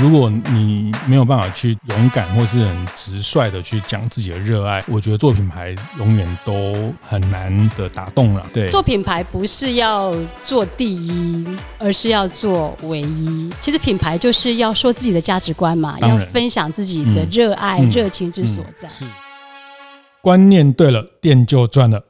如果你没有办法去勇敢或是很直率的去讲自己的热爱，我觉得做品牌永远都很难的打动了。对，做品牌不是要做第一，而是要做唯一。其实品牌就是要说自己的价值观嘛，要分享自己的热爱、嗯、热情之所在。是，观念对了，店就赚了。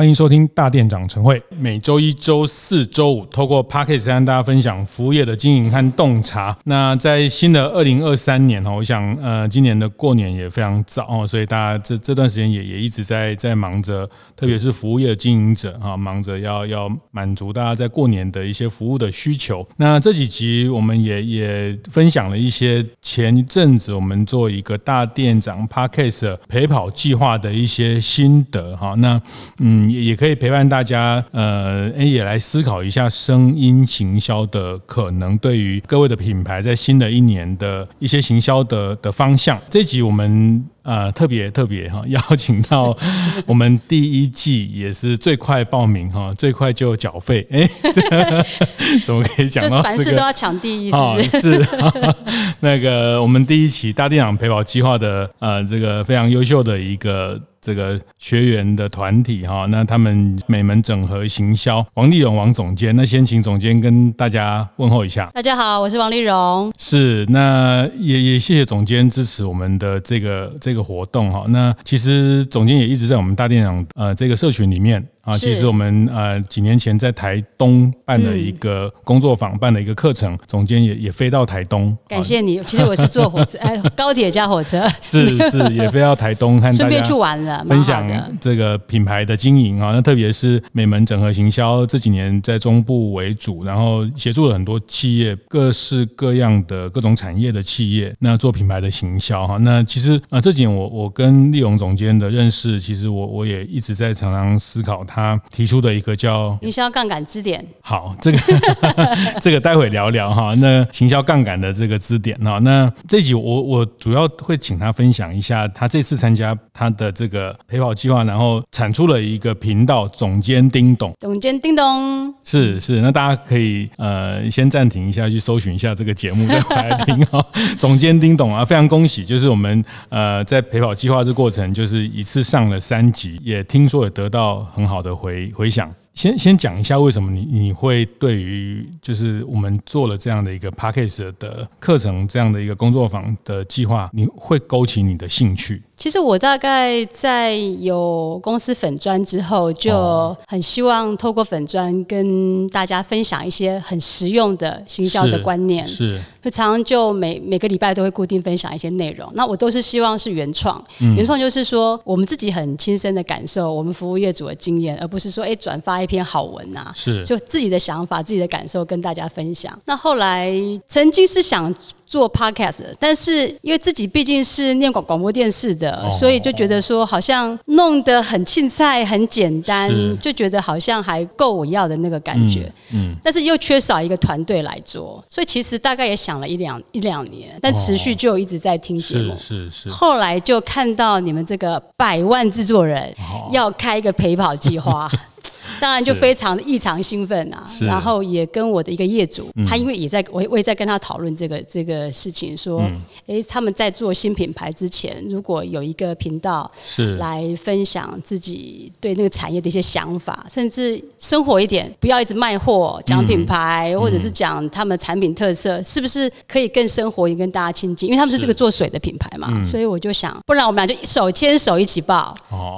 欢迎收听大店长晨会，每周一、周四、周五，透过 Podcast 跟大家分享服务业的经营和洞察。那在新的二零二三年哈，我想呃，今年的过年也非常早哦，所以大家这这段时间也也一直在在忙着，特别是服务业经营者哈，忙着要要满足大家在过年的一些服务的需求。那这几集我们也也分享了一些前阵子我们做一个大店长 Podcast 陪跑计划的一些心得哈。那嗯。也也可以陪伴大家，呃，也来思考一下声音行销的可能，对于各位的品牌在新的一年的一些行销的的方向。这集我们。呃，特别特别哈，邀请到我们第一季也是最快报名哈，最快就缴费，哎，这个 怎么可以讲？就是凡事都要抢第一，是不是？是那个我们第一期大店长陪跑计划的呃，这个非常优秀的一个这个学员的团体哈，那他们美门整合行销王丽荣王总监，那先请总监跟大家问候一下。大家好，我是王丽荣。是，那也也谢谢总监支持我们的这个这个。这个活动哈，那其实总监也一直在我们大店长呃这个社群里面。啊，其实我们呃几年前在台东办了一个工作坊，办了一个课程，总监也也飞到台东。感谢你，其实我是坐火车，哎，高铁加火车。是是，也飞到台东看，顺便去玩了，分享这个品牌的经营啊。那特别是美门整合行销这几年在中部为主，然后协助了很多企业，各式各样的各种产业的企业，那做品牌的行销哈。那其实啊，这几年我我跟丽荣总监的认识，其实我我也一直在常常思考。他提出的一个叫营销杠杆支点，好，这个 这个待会聊聊哈。那行销杠杆的这个支点哈，那这集我我主要会请他分享一下他这次参加他的这个陪跑计划，然后产出了一个频道总监叮咚，总监叮咚，是是，那大家可以呃先暂停一下，去搜寻一下这个节目再回来听哈。总监叮咚啊，非常恭喜，就是我们呃在陪跑计划这过程，就是一次上了三集，也听说也得到很好。的回回想，先先讲一下为什么你你会对于就是我们做了这样的一个 p a c k a g e 的课程，这样的一个工作坊的计划，你会勾起你的兴趣？其实我大概在有公司粉砖之后，就很希望透过粉砖跟大家分享一些很实用的行销的观念。是，就常常就每每个礼拜都会固定分享一些内容。那我都是希望是原创，原创就是说我们自己很亲身的感受，我们服务业主的经验，而不是说哎转发一篇好文啊。是，就自己的想法、自己的感受跟大家分享。那后来曾经是想。做 podcast，但是因为自己毕竟是念广广播电视的，所以就觉得说好像弄得很青菜、很简单，就觉得好像还够我要的那个感觉。嗯，但是又缺少一个团队来做，所以其实大概也想了一两一两年，但持续就一直在听节目。是是是。后来就看到你们这个百万制作人要开一个陪跑计划。当然就非常的异常兴奋啊，然后也跟我的一个业主，他因为也在我我也在跟他讨论这个这个事情，说，哎，他们在做新品牌之前，如果有一个频道是。来分享自己对那个产业的一些想法，甚至生活一点，不要一直卖货讲品牌，或者是讲他们产品特色，是不是可以更生活，也跟大家亲近？因为他们是这个做水的品牌嘛，所以我就想，不然我们俩就手牵手一起报，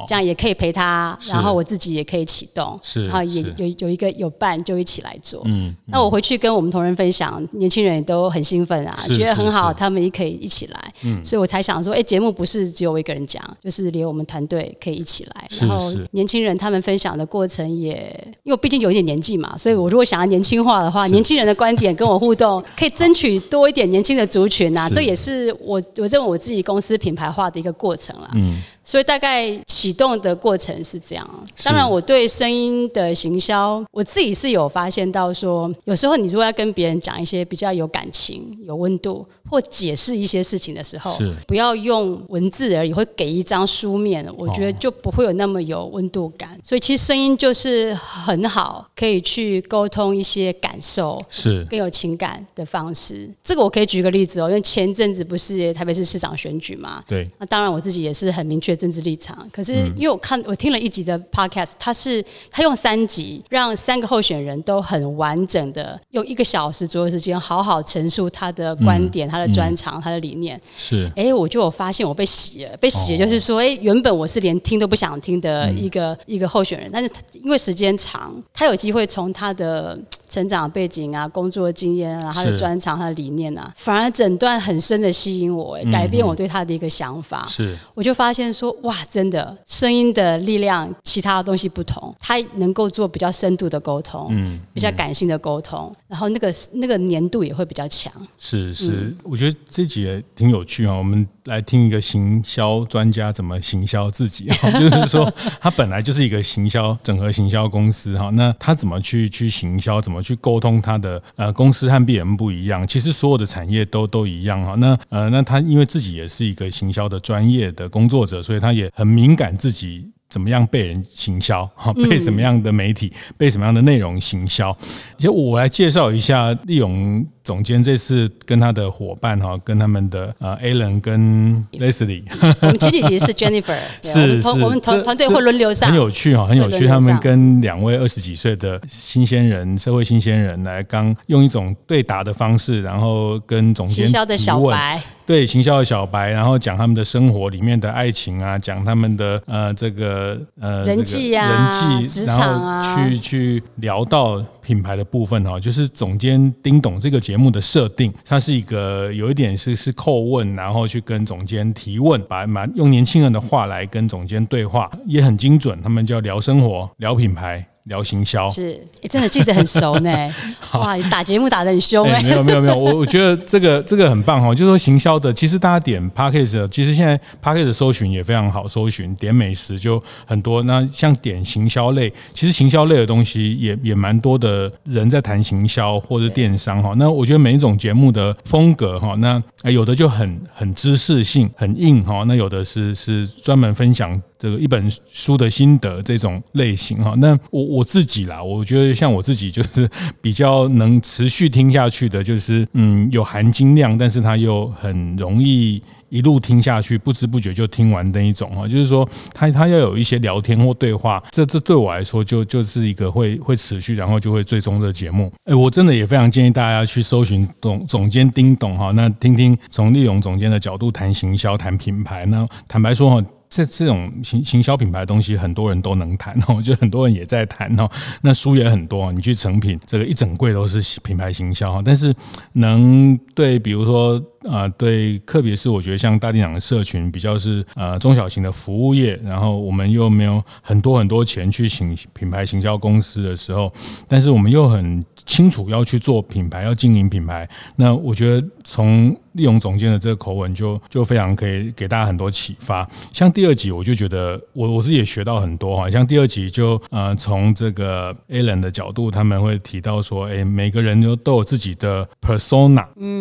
这样也可以陪他，然后我自己也可以启动。是，好，也有有一个有伴就一起来做。嗯，嗯，那我回去跟我们同仁分享，年轻人也都很兴奋啊，觉得很好，他们也可以一起来。嗯，所以我才想说，哎，节目不是只有我一个人讲，就是连我们团队可以一起来。然后年轻人他们分享的过程也，因为毕竟有一点年纪嘛，所以我如果想要年轻化的话，年轻人的观点跟我互动，可以争取多一点年轻的族群啊。这也是我我认为我自己公司品牌化的一个过程啦。嗯。所以大概启动的过程是这样。当然，我对声音的行销，我自己是有发现到说，有时候你如果要跟别人讲一些比较有感情、有温度，或解释一些事情的时候，是不要用文字而已，会给一张书面，我觉得就不会有那么有温度感。所以其实声音就是很好，可以去沟通一些感受，是更有情感的方式。这个我可以举个例子哦，因为前阵子不是台北市市长选举嘛，对，那当然我自己也是很明确政治立场。可是因为我看我听了一集的 podcast，他是他用三集让三个候选人都很完整的用一个小时左右时间好好陈述他的观点、他的专长、他的理念。是，哎，我就有发现我被洗了，被洗了就是说，哎，原本我是连听都不想听的一个一个候选人，但是因为时间长，他有机会从他的。成长背景啊，工作经验啊，他的专长、他的理念啊，反而整段很深的吸引我，哎，改变我对他的一个想法。是，我就发现说，哇，真的，声音的力量，其他的东西不同，他能够做比较深度的沟通，嗯，比较感性的沟通，然后那个那个粘度也会比较强。是是，我觉得这集也挺有趣啊。我们来听一个行销专家怎么行销自己，就是说他本来就是一个行销整合行销公司哈，那他怎么去去行销，怎么去沟通他的呃公司和 B M 不一样，其实所有的产业都都一样哈。那呃那他因为自己也是一个行销的专业的工作者，所以他也很敏感自己怎么样被人行销哈，被什么样的媒体被什么样的内容行销。其实我来介绍一下立永。总监这次跟他的伙伴哈，跟他们的呃 Alan 跟 Leslie，我们前几集是 Jennifer，是是，我们团团队会轮流上，很有趣哈，很有趣。他们跟两位二十几岁的新鲜人，社会新鲜人来刚用一种对答的方式，然后跟总监行销的小白，对行销的小白，然后讲他们的生活里面的爱情啊，讲他们的呃这个呃人际啊，人际，然后去去聊到品牌的部分哈，就是总监丁董这个节目的设定，它是一个有一点是是叩问，然后去跟总监提问，把蛮用年轻人的话来跟总监对话，也很精准。他们叫聊生活，聊品牌。聊行销是，你真的记得很熟呢。哇，你打节目打得很凶哎。没有没有没有，我我觉得这个这个很棒哈。就是说行销的，其实大家点 Podcast，其实现在的搜寻也非常好搜寻，点美食就很多。那像点行销类，其实行销类的东西也也蛮多的人在谈行销或者电商哈。那我觉得每一种节目的风格哈，那有的就很很知识性很硬哈，那有的是是专门分享。这个一本书的心得这种类型哈，那我我自己啦，我觉得像我自己就是比较能持续听下去的，就是嗯有含金量，但是它又很容易一路听下去，不知不觉就听完的一种哈，就是说它它要有一些聊天或对话，这这对我来说就就是一个会会持续，然后就会最终的节目。哎，我真的也非常建议大家去搜寻总总监丁董哈，那听听从立永总监的角度谈行销、谈品牌。那坦白说哈。这这种行行销品牌的东西，很多人都能谈哦，就很多人也在谈哦。那书也很多，你去成品，这个一整柜都是品牌行销啊。但是能对，比如说啊，对，特别是我觉得像大店长的社群，比较是呃中小型的服务业，然后我们又没有很多很多钱去请品牌行销公司的时候，但是我们又很清楚要去做品牌，要经营品牌。那我觉得从利用总监的这个口吻就，就就非常可以给大家很多启发。像第二集，我就觉得我我自己也学到很多哈。像第二集就呃，从这个 Alan 的角度，他们会提到说，哎，每个人都都有自己的 persona，嗯，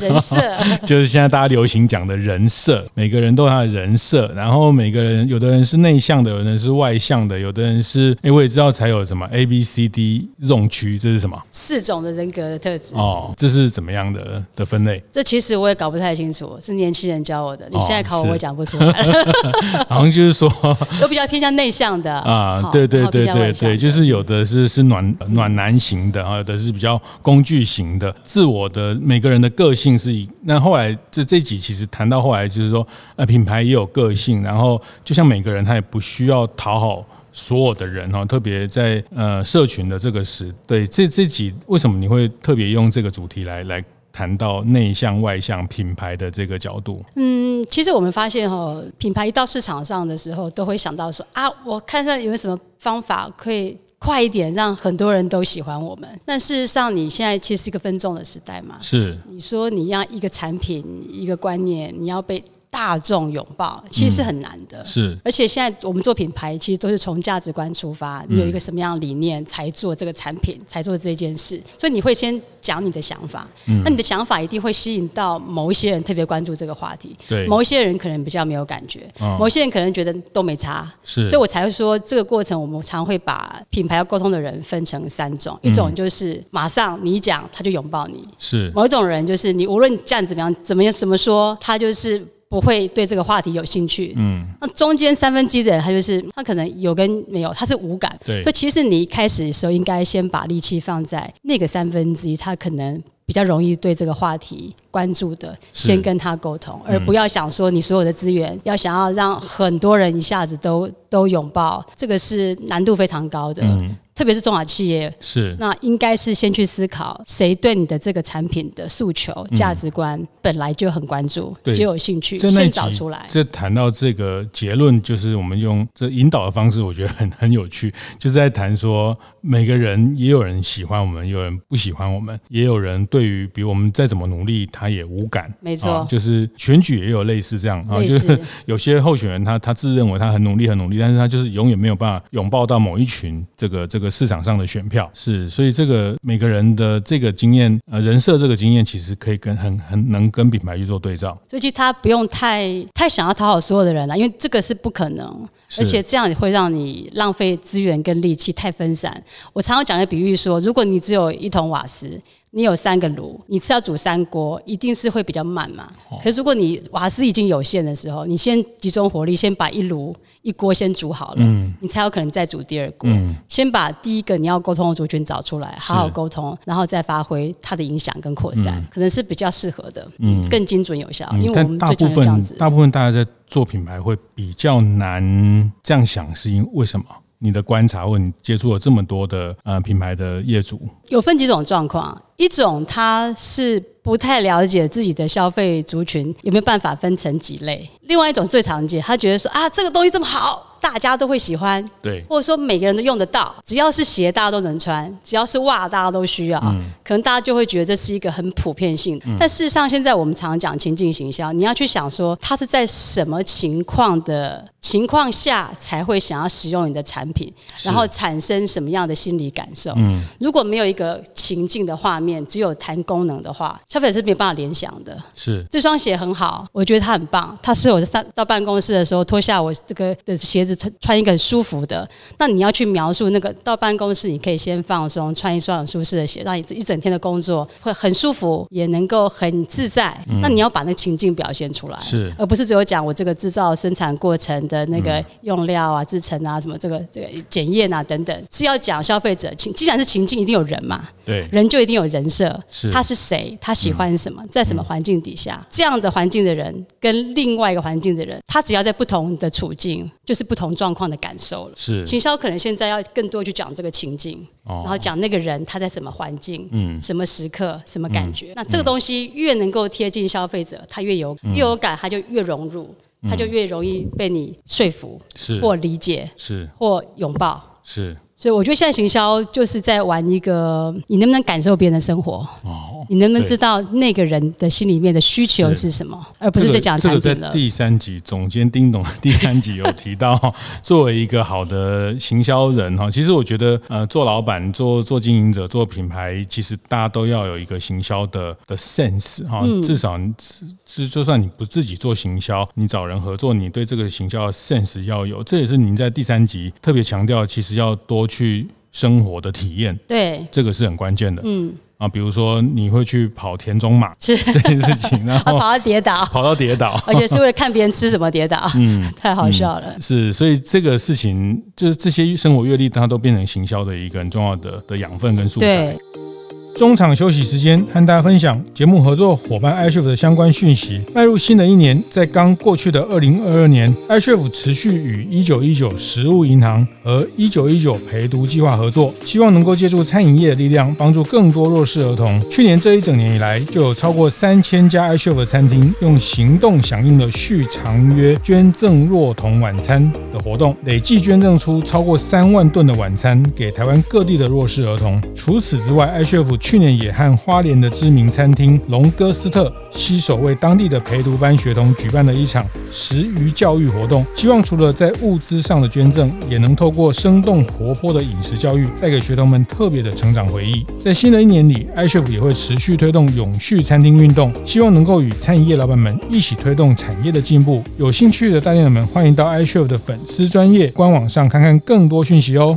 人设，就是现在大家流行讲的人设，每个人都有他的人设。然后每个人，有的人是内向的，有的人是外向的，有的人是，哎，我也知道才有什么 A B C D 种区，这是什么？四种的人格的特质哦，这是怎么样的的分类？这其实。我也搞不太清楚，是年轻人教我的。你现在考我，我讲不出来。好像就是说，都比较偏向内向的啊，对对对对对，就是有的是是暖暖男型的啊，有的是比较工具型的。自我的每个人的个性是以，那后来这这集其实谈到后来就是说，呃，品牌也有个性，然后就像每个人他也不需要讨好所有的人哈，特别在呃社群的这个时，对这这集为什么你会特别用这个主题来来？谈到内向外向品牌的这个角度，嗯，其实我们发现哈，品牌一到市场上的时候，都会想到说啊，我看看有没有什么方法可以快一点，让很多人都喜欢我们。但事实上，你现在其实是一个分众的时代嘛，是你说你要一个产品一个观念，你要被大众拥抱，其实是很难的。嗯、是，而且现在我们做品牌，其实都是从价值观出发，你有一个什么样的理念才做这个产品，才做这件事。所以你会先讲你的想法，嗯、那你的想法一定会吸引到某一些人特别关注这个话题。对，某一些人可能比较没有感觉，哦、某一些人可能觉得都没差。是，所以我才会说，这个过程我们常会把品牌要沟通的人分成三种，一种就是马上你讲他就拥抱你，是；某一种人就是你无论你这样怎么样，怎么样怎么说，他就是。不会对这个话题有兴趣。嗯，那中间三分之一的人，他就是他可能有跟没有，他是无感。对，所以其实你一开始的时候，应该先把力气放在那个三分之一，他可能比较容易对这个话题关注的，先跟他沟通，而不要想说你所有的资源要想要让很多人一下子都都拥抱，这个是难度非常高的。嗯。特别是中小企业，是那应该是先去思考谁对你的这个产品的诉求、价值观本来就很关注，就有兴趣，先找出来。这谈到这个结论，就是我们用这引导的方式，我觉得很很有趣，就是在谈说每个人也有人喜欢我们，有人不喜欢我们，也有人对于比如我们再怎么努力，他也无感。没错，就是选举也有类似这样啊，就是有些候选人他他自认为他很努力很努力，但是他就是永远没有办法拥抱到某一群这个这个。市场上的选票是，所以这个每个人的这个经验，呃，人设这个经验，其实可以跟很很能跟品牌去做对照。所以其实他不用太太想要讨好所有的人了，因为这个是不可能，而且这样也会让你浪费资源跟力气太分散。我常常讲的比喻说，如果你只有一桶瓦斯。你有三个炉，你是要煮三锅，一定是会比较慢嘛。可是如果你瓦斯已经有限的时候，你先集中火力，先把一炉一锅先煮好了，嗯，你才有可能再煮第二锅。嗯，先把第一个你要沟通的族群找出来，好好沟通，然后再发挥它的影响跟扩散，可能是比较适合的，嗯，更精准有效。因为我们大部分大部分大家在做品牌会比较难这样想，是因为什么？你的观察，或你接触了这么多的呃品牌的业主，有分几种状况，一种他是不太了解自己的消费族群有没有办法分成几类，另外一种最常见，他觉得说啊这个东西这么好。大家都会喜欢，对，或者说每个人都用得到，只要是鞋大家都能穿，只要是袜大家都需要，嗯、可能大家就会觉得这是一个很普遍性的。嗯、但事实上，现在我们常讲情境行销，你要去想说，他是在什么情况的情况下才会想要使用你的产品，然后产生什么样的心理感受？嗯，如果没有一个情境的画面，只有谈功能的话，消费者是没有办法联想的。是这双鞋很好，我觉得它很棒，它适合我上到办公室的时候脱下我这个的鞋子。穿穿一个很舒服的，那你要去描述那个到办公室，你可以先放松，穿一双很舒适的鞋，让你一整天的工作会很舒服，也能够很自在。嗯、那你要把那情境表现出来，是，而不是只有讲我这个制造生产过程的那个用料啊、制成啊、什么这个这个检验啊等等，是要讲消费者情。既然是情境，一定有人嘛，对，人就一定有人设，是，他是谁，他喜欢什么，在什么环境底下，这样的环境的人跟另外一个环境的人，他只要在不同的处境，就是不同。状况的感受了，是。行销可能现在要更多去讲这个情境，然后讲那个人他在什么环境，嗯，什么时刻，什么感觉。那这个东西越能够贴近消费者，他越有越有感，他就越融入，他就越容易被你说服，是。或理解，是。或拥抱，是。所以我觉得现在行销就是在玩一个，你能不能感受别人的生活？哦，你能不能知道那个人的心里面的需求是什么，而不是在讲产品了。这个在第三集总监丁董第三集有提到，作为一个好的行销人哈，其实我觉得呃，做老板、做做经营者、做品牌，其实大家都要有一个行销的的 sense 哈，至少是就算你不自己做行销，你找人合作，你对这个行销的 sense 要有。这也是您在第三集特别强调，其实要多。去生活的体验，对，这个是很关键的。嗯啊，比如说你会去跑田中马是这件事情，然后跑到跌倒，跑到跌倒，而且是为了看别人吃什么跌倒，嗯，太好笑了。是，所以这个事情就是这些生活阅历，它都变成行销的一个很重要的的养分跟素材。对。中场休息时间，和大家分享节目合作伙伴 iCHEF 的相关讯息。迈入新的一年，在刚过去的二零二二年，iCHEF 持续与一九一九食物银行和一九一九陪读计划合作，希望能够借助餐饮业的力量，帮助更多弱势儿童。去年这一整年以来，就有超过三千家 iCHEF 的餐厅用行动响应了续长约捐赠弱童晚餐的活动，累计捐赠出超过三万顿的晚餐给台湾各地的弱势儿童。除此之外，iCHEF 去年也和花莲的知名餐厅龙哥斯特携手为当地的陪读班学童举办了一场食鱼教育活动，希望除了在物资上的捐赠，也能透过生动活泼的饮食教育，带给学童们特别的成长回忆。在新的一年里，iChef 也会持续推动永续餐厅运动，希望能够与餐饮业老板们一起推动产业的进步。有兴趣的大店们，欢迎到 iChef 的粉丝专业官网上看看更多讯息哦。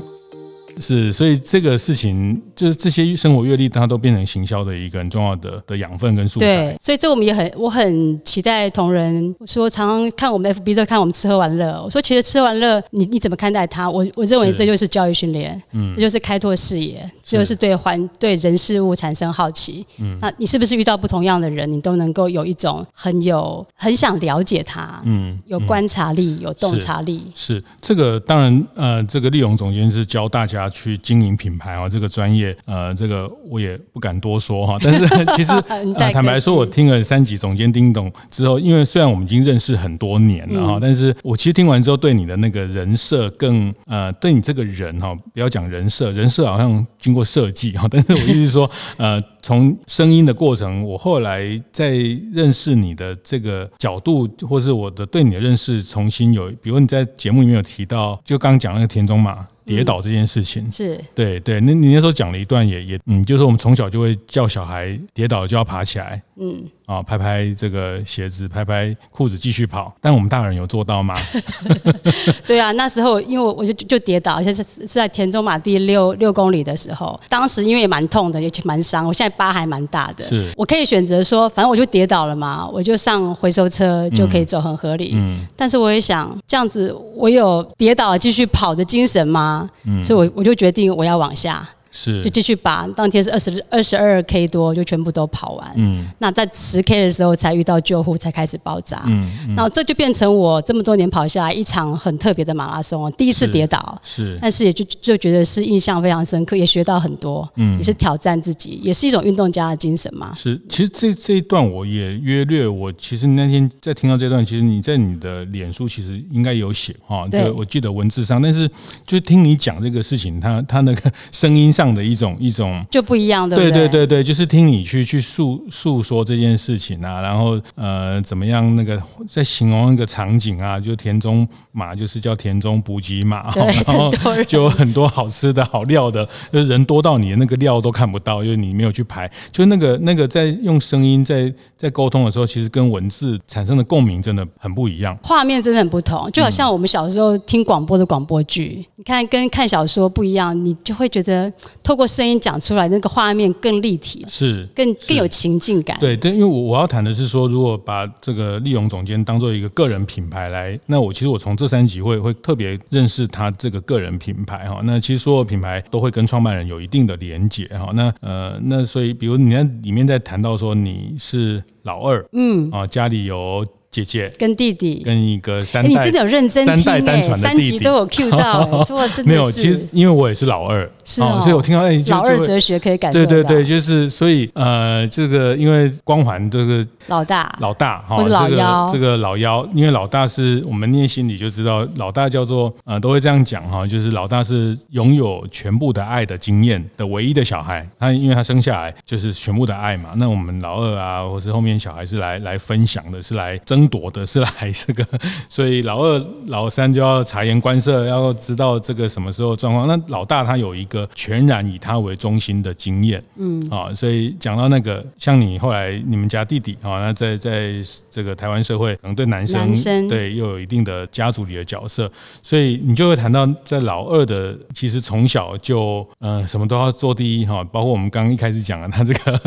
是，所以这个事情就是这些生活阅历，它都变成行销的一个很重要的的养分跟素材。对，所以这我们也很，我很期待同仁说，常常看我们 FB 在看我们吃喝玩乐。我说，其实吃喝玩乐，你你怎么看待它？我我认为这就是教育训练，嗯，这就是开拓视野，这就是对环对人事物产生好奇。嗯，那你是不是遇到不同样的人，你都能够有一种很有很想了解他，嗯，有观察力，有洞察力。是，是这个当然，呃，这个利荣总监是教大家。去经营品牌啊，这个专业，呃，这个我也不敢多说哈。但是 其实、呃、坦白说，我听了三级总监丁董之后，因为虽然我们已经认识很多年了哈，但是我其实听完之后，对你的那个人设更呃，对你这个人哈，不要讲人设，人设好像经过设计哈。但是我意思是说，呃，从声音的过程，我后来在认识你的这个角度，或是我的对你的认识重新有，比如你在节目里面有提到，就刚刚讲那个田中马。跌倒这件事情、嗯、是对对，那你那时候讲了一段也也嗯，就是我们从小就会叫小孩跌倒就要爬起来，嗯。啊，拍拍这个鞋子，拍拍裤子，继续跑。但我们大人有做到吗？对啊，那时候因为我就就跌倒，而且是是在田中马第六六公里的时候，当时因为也蛮痛的，也蛮伤。我现在疤还蛮大的，是我可以选择说，反正我就跌倒了嘛，我就上回收车就可以走，很合理。嗯。但是我也想这样子，我有跌倒了继续跑的精神吗？嗯。所以我我就决定我要往下。是，就继续把当天是二十二十二 K 多，就全部都跑完。嗯，那在十 K 的时候才遇到救护，才开始爆炸。嗯，然后这就变成我这么多年跑下来一场很特别的马拉松，第一次跌倒。是，但是也就就觉得是印象非常深刻，也学到很多。嗯，也是挑战自己，也是一种运动家的精神嘛。是，其实这这一段我也约略，我其实那天在听到这段，其实你在你的脸书其实应该有写哈，对，我记得文字上，但是就听你讲这个事情，他他那个 声音上。的一种一种就不一样的，对对对对，就是听你去去诉诉说这件事情啊，然后呃怎么样那个在形容那个场景啊，就田中马就是叫田中补给马，对 然后就有很多好吃的好料的，就是人多到你的那个料都看不到，因为你没有去排，就那个那个在用声音在在沟通的时候，其实跟文字产生的共鸣真的很不一样，画面真的很不同，就好像我们小时候听广播的广播剧，你看跟看小说不一样，你就会觉得。透过声音讲出来，那个画面更立体，是更更有情境感。对，对，因为我我要谈的是说，如果把这个利荣总监当做一个个人品牌来，那我其实我从这三集会会特别认识他这个个人品牌哈。那其实所有品牌都会跟创办人有一定的连结哈。那呃，那所以比如你在里面在谈到说你是老二，嗯啊，家里有。姐姐跟弟弟。跟一个三代，你真的有认真听，三代单传的弟弟，三集都有 cue 到，没有，其实因为我也是老二，是哦，所以我听到哎，老二哲学可以感受到，对对对，就是所以呃，这个因为光环这个老大。老大哈，或是老幺，这个老幺，因为老大是我们念心里就知道，老大叫做呃，都会这样讲哈，就是老大是拥有全部的爱的经验的唯一的小孩，他因为他生下来就是全部的爱嘛，那我们老二啊，或是后面小孩是来来分享的，是来争。争夺的是来这个，所以老二、老三就要察言观色，要知道这个什么时候状况。那老大他有一个全然以他为中心的经验，嗯。啊，所以讲到那个，像你后来你们家弟弟啊，那在在这个台湾社会，可能对男生，对又有一定的家族里的角色，所以你就会谈到在老二的，其实从小就嗯、呃、什么都要做第一哈，包括我们刚刚一开始讲的，他这个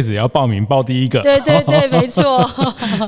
也要报名报第一个，对对对，没错，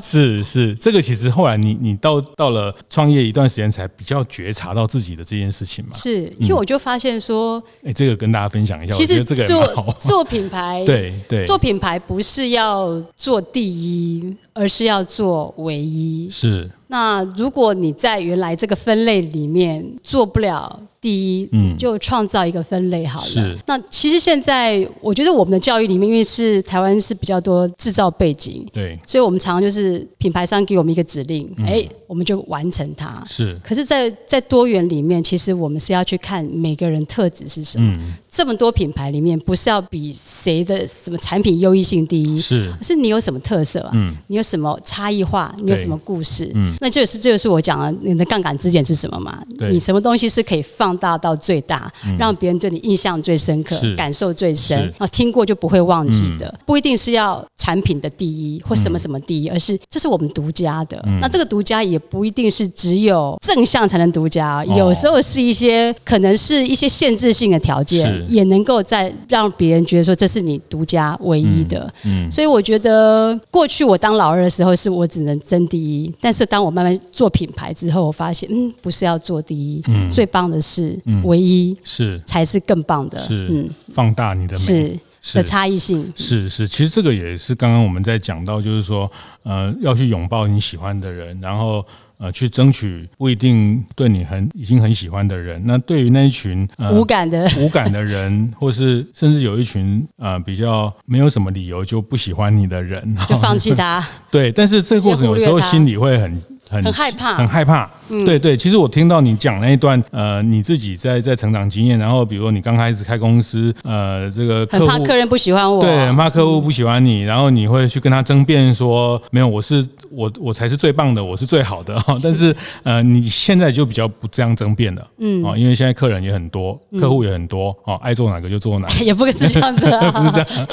是 是。是这个，其实后来你你到到了创业一段时间，才比较觉察到自己的这件事情嘛。是，因为我就发现说，哎、嗯，这个跟大家分享一下。其实这个做做品牌，对对，做品牌不是要做第一，而是要做唯一。是。那如果你在原来这个分类里面做不了。第一，嗯，就创造一个分类好了。是。那其实现在，我觉得我们的教育里面，因为是台湾是比较多制造背景，对，所以我们常常就是品牌商给我们一个指令，哎、嗯，我们就完成它。是。可是在，在在多元里面，其实我们是要去看每个人特质是什么。嗯这么多品牌里面，不是要比谁的什么产品优异性第一，是，是你有什么特色啊？嗯，你有什么差异化？你有什么故事？嗯，那这就是这就是我讲的你的杠杆支点是什么嘛？对，你什么东西是可以放大到最大，嗯、让别人对你印象最深刻，感受最深，啊，听过就不会忘记的，嗯、不一定是要产品的第一或什么什么第一，嗯、而是这是我们独家的。嗯、那这个独家也不一定是只有正向才能独家，哦、有时候是一些可能是一些限制性的条件，是也能够在让别人觉得说这是你独家唯一的。嗯，嗯。所以我觉得过去我当老二的时候，是我只能争第一，但是当我慢慢做品牌之后，我发现，嗯，不是要做第一，嗯、最棒的是唯一，是。才是更棒的。是，嗯，放大你的美。是。的差异性。是是，其实这个也是刚刚我们在讲到，就是说，呃，要去拥抱你喜欢的人，然后呃，去争取不一定对你很已经很喜欢的人。那对于那一群、呃、无感的无感的人，或是甚至有一群呃比较没有什么理由就不喜欢你的人，就放弃他。对，但是这个过程有时候心里会很。很，害怕，很害怕。嗯、对对，其实我听到你讲那一段，呃，你自己在在成长经验，然后比如说你刚开始开公司，呃，这个客户很怕客人不喜欢我，对，很怕客户不喜欢你，然后你会去跟他争辩说，没有，我是我我才是最棒的，我是最好的。是。但是呃，你现在就比较不这样争辩了，嗯，因为现在客人也很多，客户也很多，哦，爱做哪个就做哪个，也不是这样子，啊，不是这样，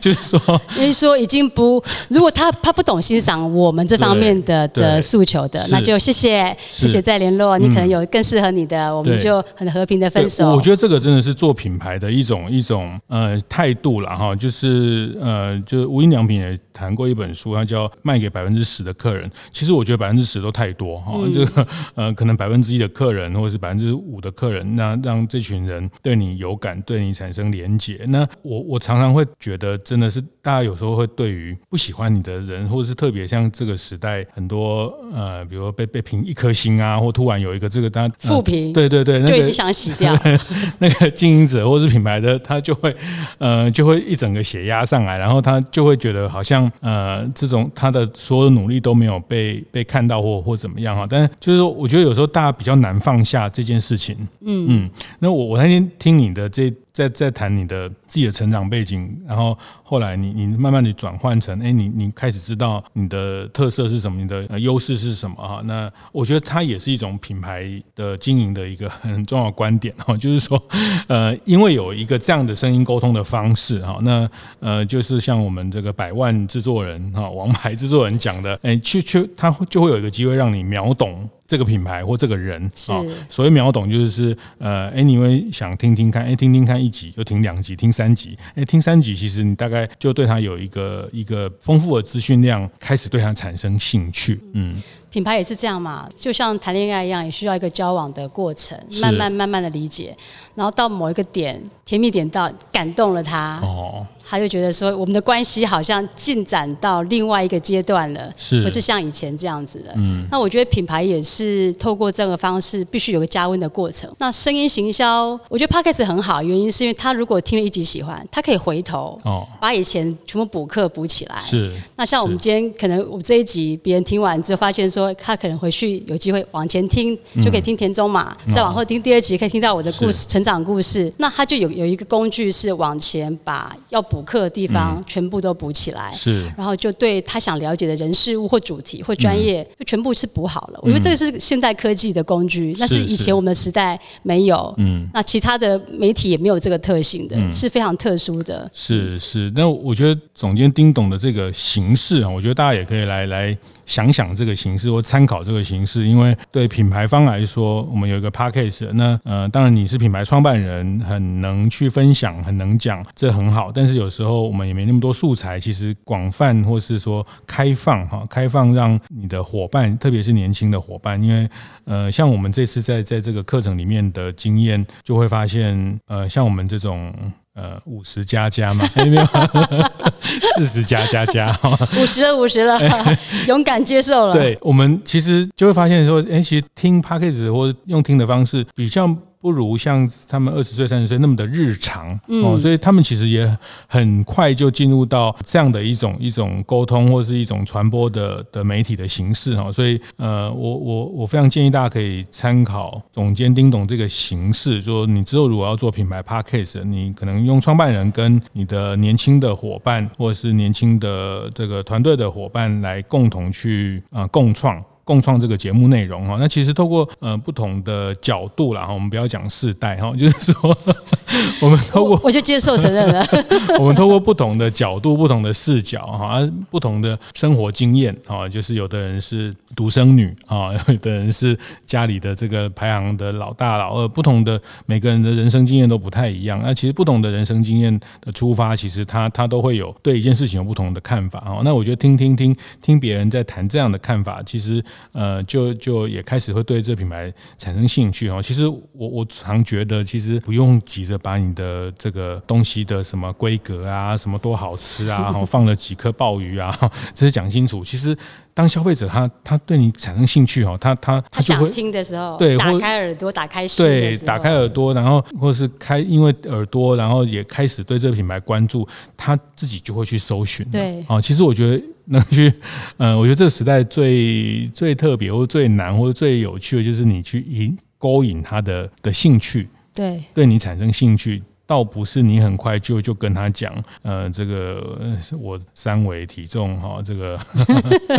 就是说，因为说已经不，如果他他不懂欣赏我们这方面的的诉求。的那就谢谢谢谢再联络，你可能有更适合你的，我们就很和平的分手。我觉得这个真的是做品牌的一种一种呃态度了哈，就是呃，就是无印良品也谈过一本书，它叫卖给百分之十的客人。其实我觉得百分之十都太多哈，这个呃可能百分之一的客人或者是百分之五的客人，那让这群人对你有感，对你产生连结。那我我常常会觉得，真的是大家有时候会对于不喜欢你的人，或者是特别像这个时代很多呃。呃，比如说被被评一颗星啊，或突然有一个这个他负评，对对对，那个就想洗掉 那个经营者或是品牌的，他就会呃就会一整个血压上来，然后他就会觉得好像呃这种他的所有的努力都没有被被看到或或怎么样哈。但是就是说，我觉得有时候大家比较难放下这件事情。嗯嗯，那我我那天听你的这。在在谈你的自己的成长背景，然后后来你你慢慢的转换成，哎，你你开始知道你的特色是什么，你的优势是什么哈？那我觉得它也是一种品牌的经营的一个很重要观点哈，就是说，呃，因为有一个这样的声音沟通的方式哈，那呃，就是像我们这个百万制作人哈，王牌制作人讲的，哎，去去，他就会有一个机会让你秒懂。这个品牌或这个人啊、哦，所谓秒懂就是呃，哎，你会想听听看，哎，听听看一集，又听两集，听三集，哎，听三集，其实你大概就对他有一个一个丰富的资讯量，开始对他产生兴趣，嗯。品牌也是这样嘛，就像谈恋爱一样，也需要一个交往的过程，慢慢慢慢的理解，然后到某一个点，甜蜜点到感动了他，哦，他就觉得说我们的关系好像进展到另外一个阶段了，是，不是像以前这样子的。嗯，那我觉得品牌也是透过这个方式，必须有个加温的过程。那声音行销，我觉得 Podcast 很好，原因是因为他如果听了一集喜欢，他可以回头哦，把以前全部补课补起来。是，那像我们今天可能我这一集别人听完之后发现说。他可能回去有机会往前听，就可以听田中马，嗯、再往后听第二集，可以听到我的故事、成长故事。那他就有有一个工具是往前把要补课的地方全部都补起来，是，然后就对他想了解的人事物或主题或专业，就全部是补好了。我觉得这个是现代科技的工具，那是以前我们时代没有，嗯，那其他的媒体也没有这个特性的，是非常特殊的。是是，那我觉得总监丁董的这个形式啊，我觉得大家也可以来来。想想这个形式或参考这个形式，因为对品牌方来说，我们有一个 podcast，那呃，当然你是品牌创办人，很能去分享，很能讲，这很好。但是有时候我们也没那么多素材，其实广泛或是说开放哈，开放让你的伙伴，特别是年轻的伙伴，因为呃，像我们这次在在这个课程里面的经验，就会发现呃，像我们这种。呃，五十加加嘛，没有，四十加加加，五十了，五十了，勇敢接受了。对，我们其实就会发现说，哎，其实听 p a c k a g e 或者用听的方式比较。不如像他们二十岁、三十岁那么的日常哦，所以他们其实也很快就进入到这样的一种一种沟通或是一种传播的的媒体的形式哈。所以呃，我我我非常建议大家可以参考总监丁董这个形式，说你之后如果要做品牌 Podcast，你可能用创办人跟你的年轻的伙伴或者是年轻的这个团队的伙伴来共同去啊共创。共创这个节目内容哈，那其实透过呃不同的角度啦哈，我们不要讲世代哈，就是说 我们透过我就接受承认了，我们透过不同的角度、不同的视角哈，不同的生活经验啊，就是有的人是独生女啊，有的人是家里的这个排行的老大老二，不同的每个人的人生经验都不太一样。那其实不同的人生经验的出发，其实他他都会有对一件事情有不同的看法哈。那我觉得听听听听别人在谈这样的看法，其实。呃，就就也开始会对这品牌产生兴趣哦。其实我我常觉得，其实不用急着把你的这个东西的什么规格啊，什么多好吃啊，然后放了几颗鲍鱼啊，这些讲清楚。其实当消费者他他对你产生兴趣哦，他他他想听的时候，对，打开耳朵，打开心，对，打开耳朵，然后或是开，因为耳朵，然后也开始对这个品牌关注，他自己就会去搜寻。对，哦，其实我觉得。能去，嗯，我觉得这个时代最最特别，或最难，或者最有趣的，就是你去引勾引他的的兴趣，对，对你产生兴趣，倒不是你很快就就跟他讲，呃，这个我三维体重哈，这个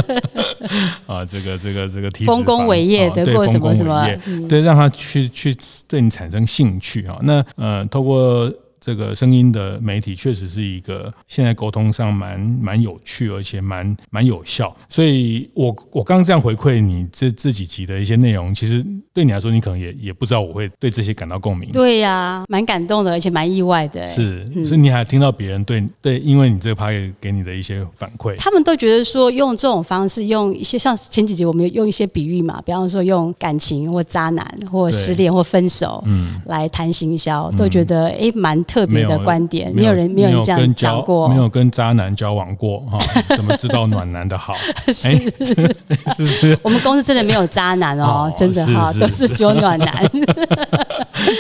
啊，这个这个这个体丰功伟业得过什么什么，对，让他去去对你产生兴趣啊，那呃，透过。这个声音的媒体确实是一个现在沟通上蛮蛮有趣，而且蛮蛮有效。所以我我刚刚这样回馈你这这几集的一些内容，其实对你来说，你可能也也不知道我会对这些感到共鸣。对呀、啊，蛮感动的，而且蛮意外的。是，所以你还听到别人对对，因为你这个 podcast 给你的一些反馈，他们都觉得说用这种方式，用一些像前几集我们用一些比喻嘛，比方说用感情或渣男或失恋或分手，嗯，来谈行销，都觉得哎蛮特。特别的观点，没有人没有人这样讲过，没有跟渣男交往过哈，怎么知道暖男的好？是是是，我们公司真的没有渣男哦，真的哈，都是只有暖男。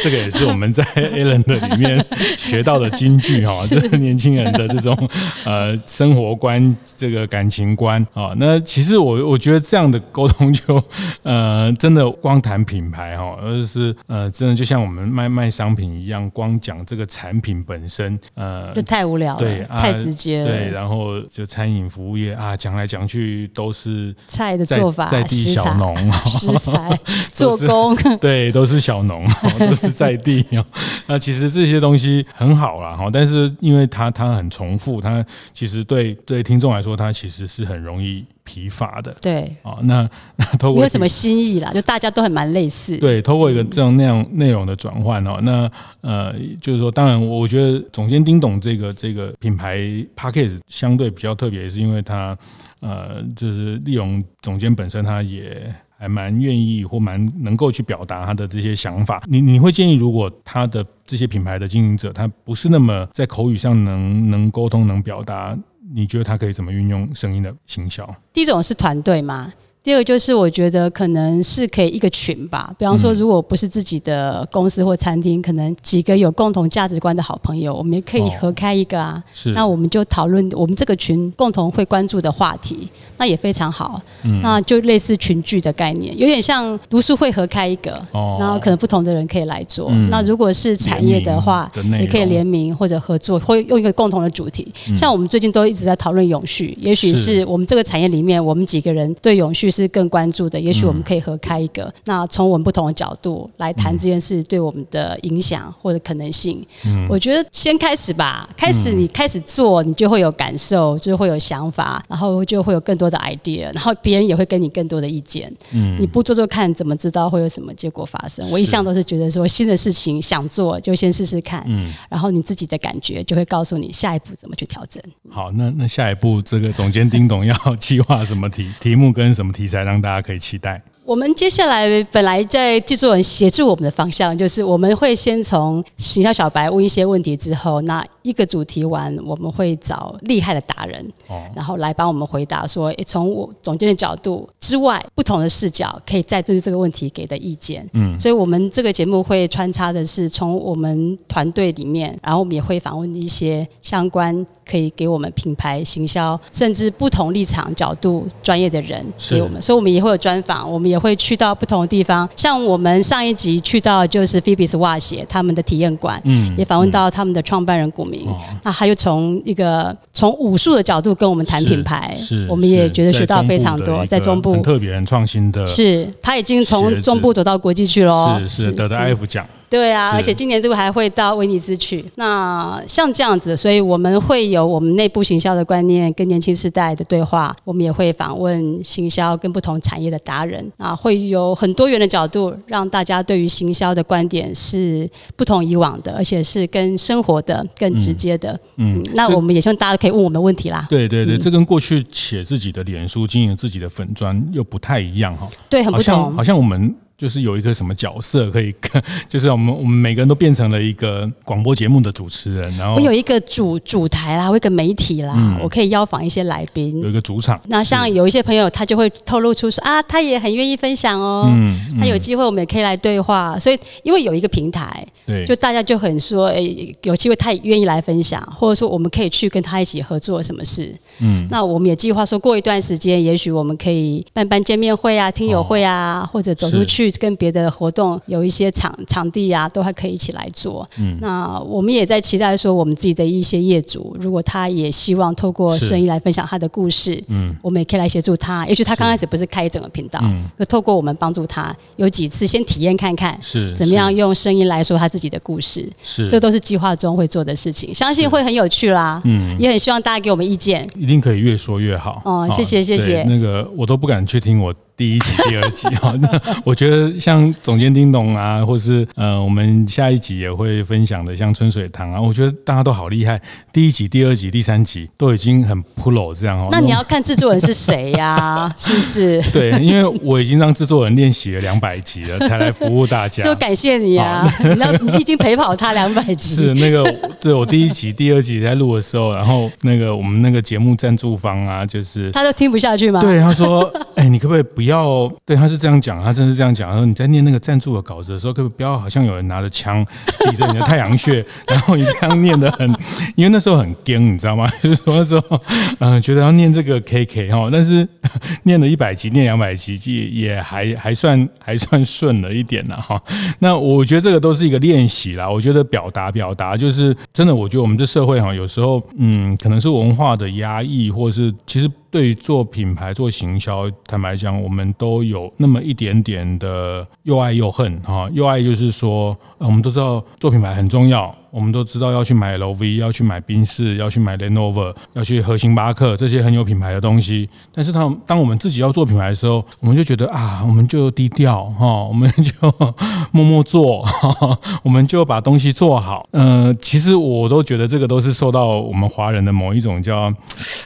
这个也是我们在 Alan 的里面学到的金句哈，就是年轻人的这种呃生活观、这个感情观啊。那其实我我觉得这样的沟通就呃真的光谈品牌哈，而是呃真的就像我们卖卖商品一样，光讲这个产品本身呃就太无聊了，对，太直接了。对，然后就餐饮服务业啊，讲来讲去都是菜的做法、在地小农、食材、做工，对，都是小农。都是在地哦，那其实这些东西很好啦哈，但是因为它它很重复，它其实对对听众来说，它其实是很容易疲乏的。对，哦，那那透过没有什么新意啦，就大家都很蛮类似。对，透过一个这样内容内容的转换哦，那呃，就是说，当然，我觉得总监丁董这个这个品牌 p a c k a g e 相对比较特别，是因为它呃，就是利用总监本身，他也。还蛮愿意或蛮能够去表达他的这些想法。你你会建议，如果他的这些品牌的经营者，他不是那么在口语上能能沟通、能表达，你觉得他可以怎么运用声音的行销？第一种是团队嘛。第二个就是，我觉得可能是可以一个群吧。比方说，如果不是自己的公司或餐厅，可能几个有共同价值观的好朋友，我们也可以合开一个啊。是。那我们就讨论我们这个群共同会关注的话题，那也非常好。嗯。那就类似群聚的概念，有点像读书会合开一个。哦。然后可能不同的人可以来做。嗯。那如果是产业的话，也可以联名或者合作，会用一个共同的主题。像我们最近都一直在讨论永续，也许是我们这个产业里面，我们几个人对永续。是更关注的，也许我们可以合开一个。嗯、那从我们不同的角度来谈这件事对我们的影响或者可能性。嗯，我觉得先开始吧，开始你开始做，你就会有感受，就会有想法，然后就会有更多的 idea，然后别人也会跟你更多的意见。嗯，你不做做看，怎么知道会有什么结果发生？我一向都是觉得说，新的事情想做就先试试看。嗯，然后你自己的感觉就会告诉你下一步怎么去调整。好，那那下一步这个总监丁董要 计划什么题题目跟什么题？题材让大家可以期待。我们接下来本来在制作人协助我们的方向，就是我们会先从行销小白问一些问题之后，那一个主题完，我们会找厉害的达人，哦然后来帮我们回答说，从我总监的角度之外，不同的视角可以再对这个问题给的意见。嗯，所以我们这个节目会穿插的是从我们团队里面，然后我们也会访问一些相关可以给我们品牌行销，甚至不同立场角度专业的人给我们，所以我们也会有专访，我们也。会去到不同的地方，像我们上一集去到就是 Phoebes 袜鞋他们的体验馆，嗯，也访问到他们的创办人古明，嗯、那他又从一个从武术的角度跟我们谈品牌，是，是我们也觉得学到非常多，在中部。很特别、很创新的，是他已经从中部走到国际去了，是是得的 IF 奖。对啊，而且今年度还会到威尼斯去。那像这样子，所以我们会有我们内部行销的观念跟年轻世代的对话，我们也会访问行销跟不同产业的达人啊，会有很多元的角度，让大家对于行销的观点是不同以往的，而且是跟生活的更直接的。嗯，嗯那我们也希望大家可以问我们问题啦。对对对，嗯、这跟过去写自己的脸书、经营自己的粉砖又不太一样哈。对，很不同。好像，好像我们。就是有一个什么角色可以，就是我们我们每个人都变成了一个广播节目的主持人，然后我有一个主主台啦，我有一个媒体啦，嗯、我可以邀访一些来宾，有一个主场。那像有一些朋友，他就会透露出说啊，他也很愿意分享哦，嗯嗯、他有机会我们也可以来对话。所以因为有一个平台，对，就大家就很说，哎、欸，有机会他也愿意来分享，或者说我们可以去跟他一起合作什么事。嗯，那我们也计划说过一段时间，也许我们可以办办见面会啊、听友会啊，哦、或者走出去。跟别的活动有一些场场地啊，都还可以一起来做。嗯，那我们也在期待说，我们自己的一些业主，如果他也希望透过声音来分享他的故事，嗯，我们也可以来协助他。也许他刚开始不是开一整个频道，嗯，可透过我们帮助他，有几次先体验看看，是怎么样用声音来说他自己的故事，是这都是计划中会做的事情，相信会很有趣啦。嗯，也很希望大家给我们意见，一定可以越说越好。哦，谢谢谢谢。那个我都不敢去听我。第一集、第二集 哈，那我觉得像总监叮咚啊，或是呃，我们下一集也会分享的，像春水堂啊，我觉得大家都好厉害。第一集、第二集、第三集都已经很 pro 这样哦。那你要看制作人是谁呀、啊？是不是？对，因为我已经让制作人练习了两百集了，才来服务大家。就感谢你啊！好你要你已经陪跑他两百集。是那个，对我第一集、第二集在录的时候，然后那个我们那个节目赞助方啊，就是他都听不下去吗？对，他说：“哎、欸，你可不可以不要？”对，他是这样讲，他真是这样讲。他说：“你在念那个赞助的稿子的时候，可不要好像有人拿着枪抵着你的太阳穴，然后你这样念得很，因为那时候很惊，你知道吗？就是说那时候，嗯、觉得要念这个 KK 哈，但是 念了一百集，念两百集也也还还算还算顺了一点了哈。那我觉得这个都是一个练习啦。我觉得表达表达就是真的，我觉得我们这社会哈，有时候嗯，可能是文化的压抑，或是其实。”对于做品牌、做行销，坦白讲，我们都有那么一点点的又爱又恨哈。又爱就是说，我们都知道做品牌很重要。我们都知道要去买 LV，要去买宾士，要去买 Lenovo，要去喝星巴克这些很有品牌的东西。但是，当当我们自己要做品牌的时候，我们就觉得啊，我们就低调哈，我们就 默默做，我们就把东西做好。嗯、呃，其实我都觉得这个都是受到我们华人的某一种叫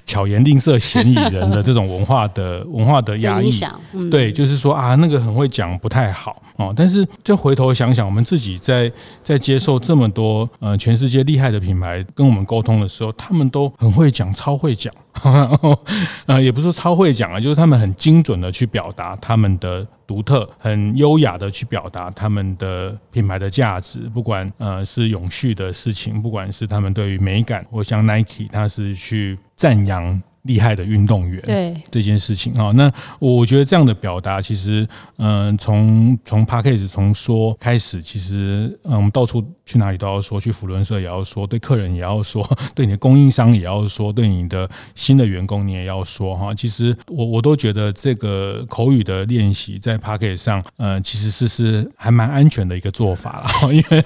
巧言令色、嫌疑人的这种文化的 文化的压抑。嗯、对，就是说啊，那个很会讲不太好哦。但是，就回头想想，我们自己在在接受这么多。呃，全世界厉害的品牌跟我们沟通的时候，他们都很会讲，超会讲。呃，也不是超会讲啊，就是他们很精准的去表达他们的独特，很优雅的去表达他们的品牌的价值。不管呃是永续的事情，不管是他们对于美感，或像 Nike，他是去赞扬。厉害的运动员，对这件事情啊，那我觉得这样的表达，其实，嗯，从从 Podcast 从说开始，其实，嗯，我们到处去哪里都要说，去福伦社也要说，对客人也要说，对你的供应商也要说，对你的新的员工你也要说哈。其实我我都觉得这个口语的练习在 Podcast 上，嗯，其实是是还蛮安全的一个做法了，因为，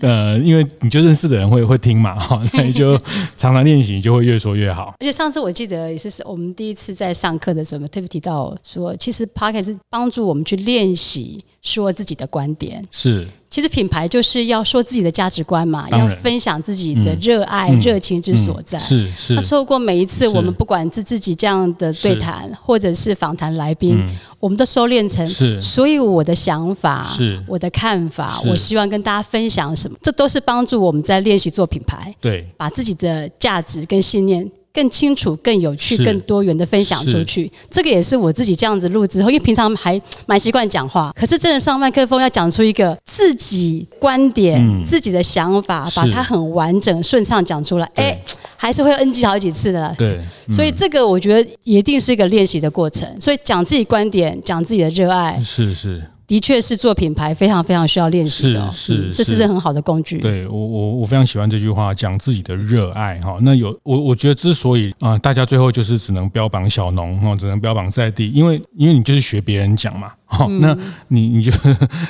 呃，因为你就认识的人会会听嘛哈，那你就常常练习，你就会越说越好。而且上次我。记得也是我们第一次在上课的时候，特别提到说，其实 p o c k e t 是帮助我们去练习说自己的观点。是，其实品牌就是要说自己的价值观嘛，要分享自己的热爱、嗯、热情之所在。嗯嗯、是是。那透过每一次我们不管是自己这样的对谈，或者是访谈来宾、嗯，我们都收敛成是。所以我的想法是，我的看法，我希望跟大家分享什么，这都是帮助我们在练习做品牌。对，把自己的价值跟信念。更清楚、更有趣、更多元的分享出去，这个也是我自己这样子录之后，因为平常还蛮习惯讲话，可是真的上麦克风要讲出一个自己观点、嗯、自己的想法，把它很完整、顺畅讲出来，哎，还是会 NG 好几次的。对、嗯，所以这个我觉得一定是一个练习的过程。所以讲自己观点，讲自己的热爱，是是。的确是做品牌非常非常需要练习的，是是，这是很好的工具。对我我我非常喜欢这句话，讲自己的热爱哈。那有我我觉得之所以啊，大家最后就是只能标榜小农哈，只能标榜在地，因为因为你就是学别人讲嘛。好，那你你就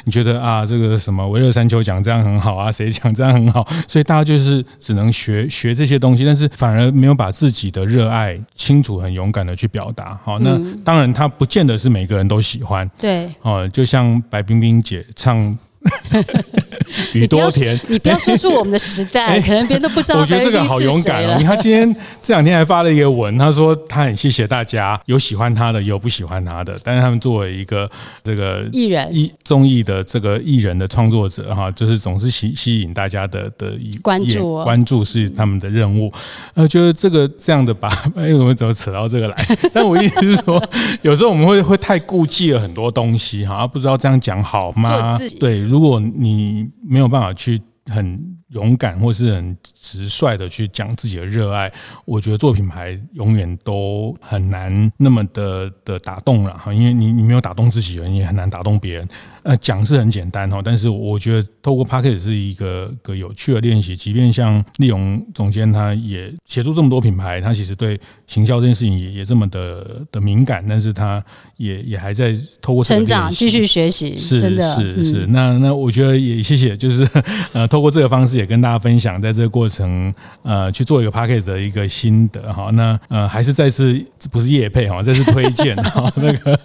你觉得啊，这个什么维勒山丘讲这样很好啊，谁讲这样很好，所以大家就是只能学学这些东西，但是反而没有把自己的热爱清楚、很勇敢的去表达。好，那当然他不见得是每个人都喜欢。对，哦，就像白冰冰姐唱。宇多田，你不要说出我们的时代，欸、可能别人都不知道。我觉得这个好勇敢哦！你看今天这两天还发了一个文，他说他很谢谢大家，有喜欢他的，有不喜欢他的，但是他们作为一个这个艺人、艺综艺的这个艺人的创作者哈，就是总是吸吸引大家的的关注，关注是他们的任务。呃，觉得这个这样的吧，哎，我们怎么扯到这个来？但我意思是说，有时候我们会会太顾忌了很多东西哈，不知道这样讲好吗？对。如果你没有办法去很勇敢或是很直率的去讲自己的热爱，我觉得做品牌永远都很难那么的的打动了哈，因为你你没有打动自己人，你也很难打动别人。呃，讲是很简单哈，但是我觉得透过 Pocket 是一个个有趣的练习。即便像立荣总监，他也协助这么多品牌，他其实对行销这件事情也也这么的的敏感，但是他也也还在透过成长继续学习，是真的是是。那那我觉得也谢谢，就是 呃，透过这个方式也跟大家分享，在这个过程呃去做一个 Pocket 的一个心得哈。那呃还是再次不是业配哈，再次推荐哈 那个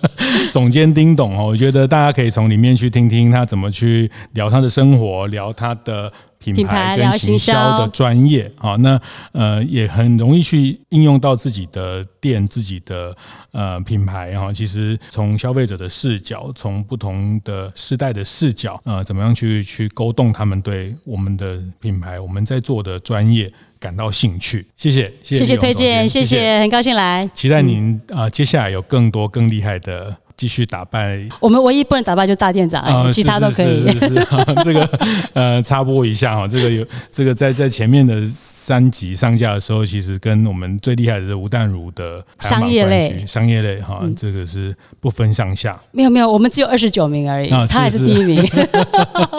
总监丁董哦，我觉得大家可以从里面。去听听他怎么去聊他的生活，聊他的品牌跟行销的专业啊，那呃也很容易去应用到自己的店、自己的呃品牌哈。其实从消费者的视角，从不同的世代的视角，呃，怎么样去去勾动他们对我们的品牌、我们在做的专业感到兴趣。谢谢，谢谢，谢谢推荐，谢谢，很高兴来。期待您啊、呃，接下来有更多更厉害的。继续打败我们唯一不能打败就大店长，呃、其他都可以。是是是，是，是，这个呃插播一下哈，这个有这个在在前面的三集上架的时候，其实跟我们最厉害的是吴淡如的商业类商业类哈，这个是不分上下。没有没有，我们只有二十九名而已，他还是第一名。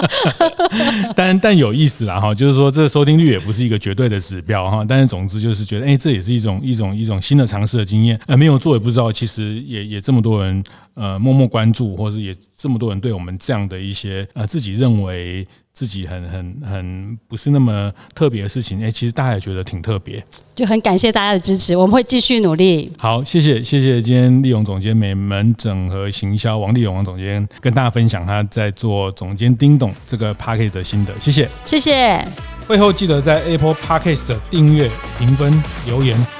但但有意思啦哈，就是说这个收听率也不是一个绝对的指标哈，但是总之就是觉得哎，这也是一种一种一种新的尝试的经验。呃，没有做也不知道，其实也也这么多人。呃，默默关注，或是也这么多人对我们这样的一些呃，自己认为自己很很很不是那么特别的事情，哎、欸，其实大家也觉得挺特别，就很感谢大家的支持，我们会继续努力。好，谢谢谢谢今天立荣总监美门整合行销王立荣王总监跟大家分享他在做总监叮咚这个 Podcast 的心得，谢谢谢谢。会后记得在 Apple Podcast 订阅、评分、留言。